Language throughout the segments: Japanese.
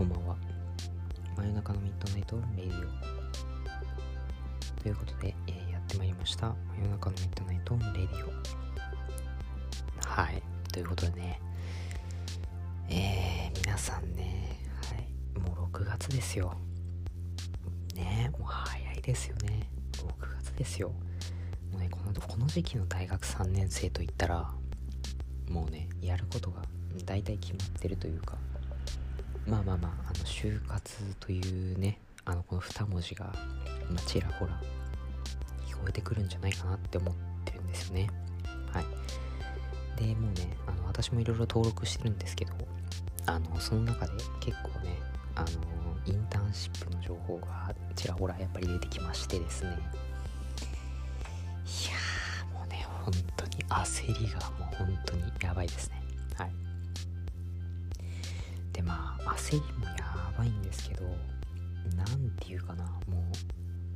こんばんは。真夜中の midnight radio。ということで、えーやってまいりました。真夜中の midnight radio。はい。ということでね、えー、皆さんね、はい。もう6月ですよ。ねもう早いですよね。6月ですよ。もうね、このこの時期の大学3年生といったら、もうね、やることが大体決まってるというか、まあまあまあ、あの、就活というね、あの、この2文字が、まあ、ちらほら、聞こえてくるんじゃないかなって思ってるんですよね。はい。で、もうね、あの、私もいろいろ登録してるんですけど、あの、その中で結構ね、あの、インターンシップの情報がちらほらやっぱり出てきましてですね、いやー、もうね、本当に焦りがもう本当にやばいですね。はい。で、まあ、焦りもやばいんですけど、なんていうかな、も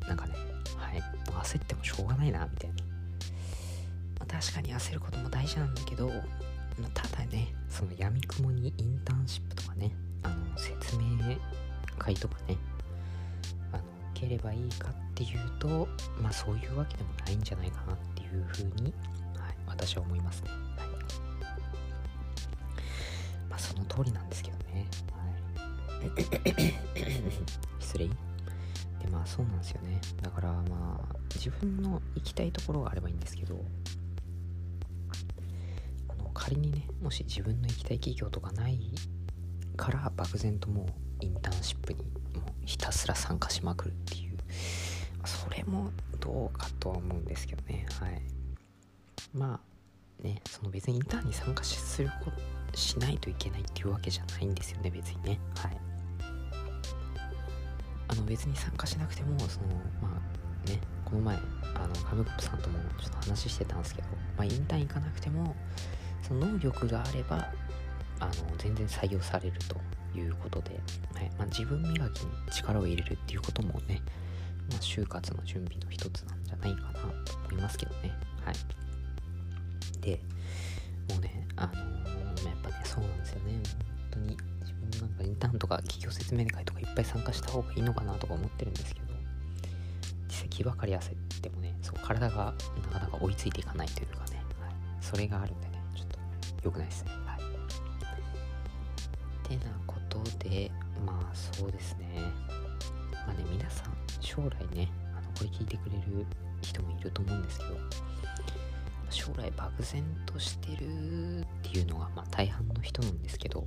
う、なんかね、はい、もう焦ってもしょうがないな、みたいな。まあ、確かに焦ることも大事なんだけど、まあただね、その闇雲にインターンシップとかね、あの、説明会とかね、あの、受ければいいかっていうと、まあそういうわけでもないんじゃないかなっていうふうに、はい、私は思いますね。はい。まあその通りなんですけどね。はい。失礼。で、まあそうなんですよね。だからまあ、自分の行きたいところがあればいいんですけど、この仮にね、もし自分の行きたい企業とかないから漠然ともうインターンシップにもうひたすら参加しまくるっていう、それもどうかとは思うんですけどね。はい。まあ、ね、その別にインターンに参加しするこしないといけないっていうわけじゃないんですよね、別にね。はい。あの別に参加しなくても、その、まあね、この前、あの、カムコップさんともちょっと話してたんですけど、まあインターン行かなくても、その能力があれば、あの、全然採用されるということで、はい。まあ自分磨きに力を入れるっていうこともね、まあ就活の準備の一つなんじゃないかなと思いますけどね。はい。で、もうね、あのーやっぱね、そうなんですよね。本当に自分なんかインターンとか企業説明会とかいっぱい参加した方がいいのかなとか思ってるんですけど、実際気ばかり焦ってもね、そう、体がなかなか追いついていかないというかね、はい。それがあるんでね、ちょっと良くないですね。はい。てなことで、まあそうですね。まあね、皆さん、将来ね、あの、これ聞いてくれる人もいると思うんですけど、将来漠然としてるっていうのがまあ大半の人なんですけど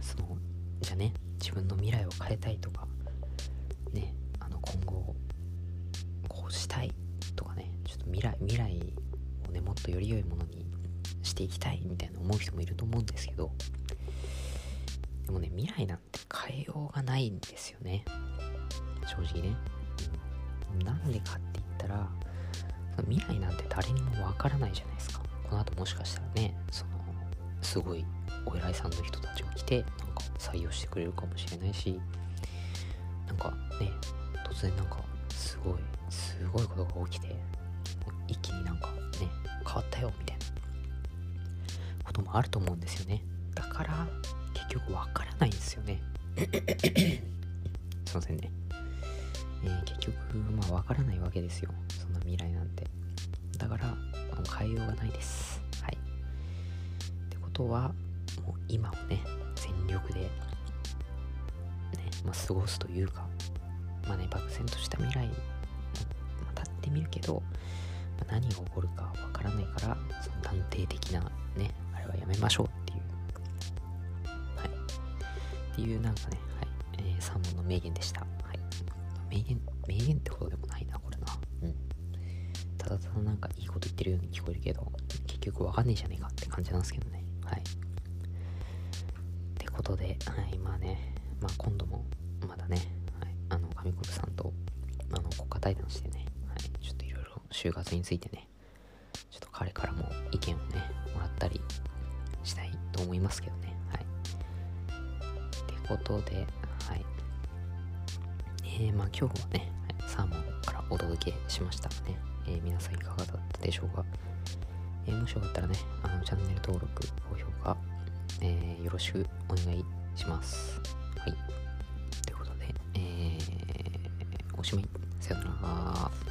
そのじゃあね自分の未来を変えたいとかねあの今後こうしたいとかねちょっと未来未来をねもっとより良いものにしていきたいみたいな思う人もいると思うんですけどでもね未来なんて変えようがないんですよね。正直ね、なんでかって言ったら未来なんて誰にもわからないじゃないですか。この後もしかしたらね、その、すごいお偉いさんの人たちが来て、なんか採用してくれるかもしれないし、なんかね、突然なんか、すごい、すごいことが起きて、一気になんかね、変わったよ、みたいなこともあると思うんですよね。だから、結局わからないんですよね。すいませんね。えー結局、まあ、わからないわけですよ。そんな未来なんて。だから、もう変えようがないです。はい。ってことは、もう今をね、全力で、ね、まあ、過ごすというか、まあね、漠然とした未来、まあ、立ってみるけど、まあ何が起こるかわからないから、その断定的なね、あれはやめましょうっていう、はい。っていうなんかね、はい、えー、3問の名言でした。はい。名言、名言ってことでもないな、ただただなんかいいこと言ってるように聞こえるけど、結局わかんねえじゃねえかって感じなんですけどね。はい。ってことで、はい、まあね、まあ今度も、まだね、はい、あの、上国さんと、あの、国家対談してね、はい、ちょっといろいろ就活についてね、ちょっと彼からも意見をね、もらったりしたいと思いますけどね。はい。ってことで、はい。えー、まあ今日はね、サーモンからお届けしましたね。えー皆さんいかがだったでしょうか、えーもしよかったらね、あの、チャンネル登録、高評価、えーよろしくお願いします。はい。ということで、え、おしまい。さよなら。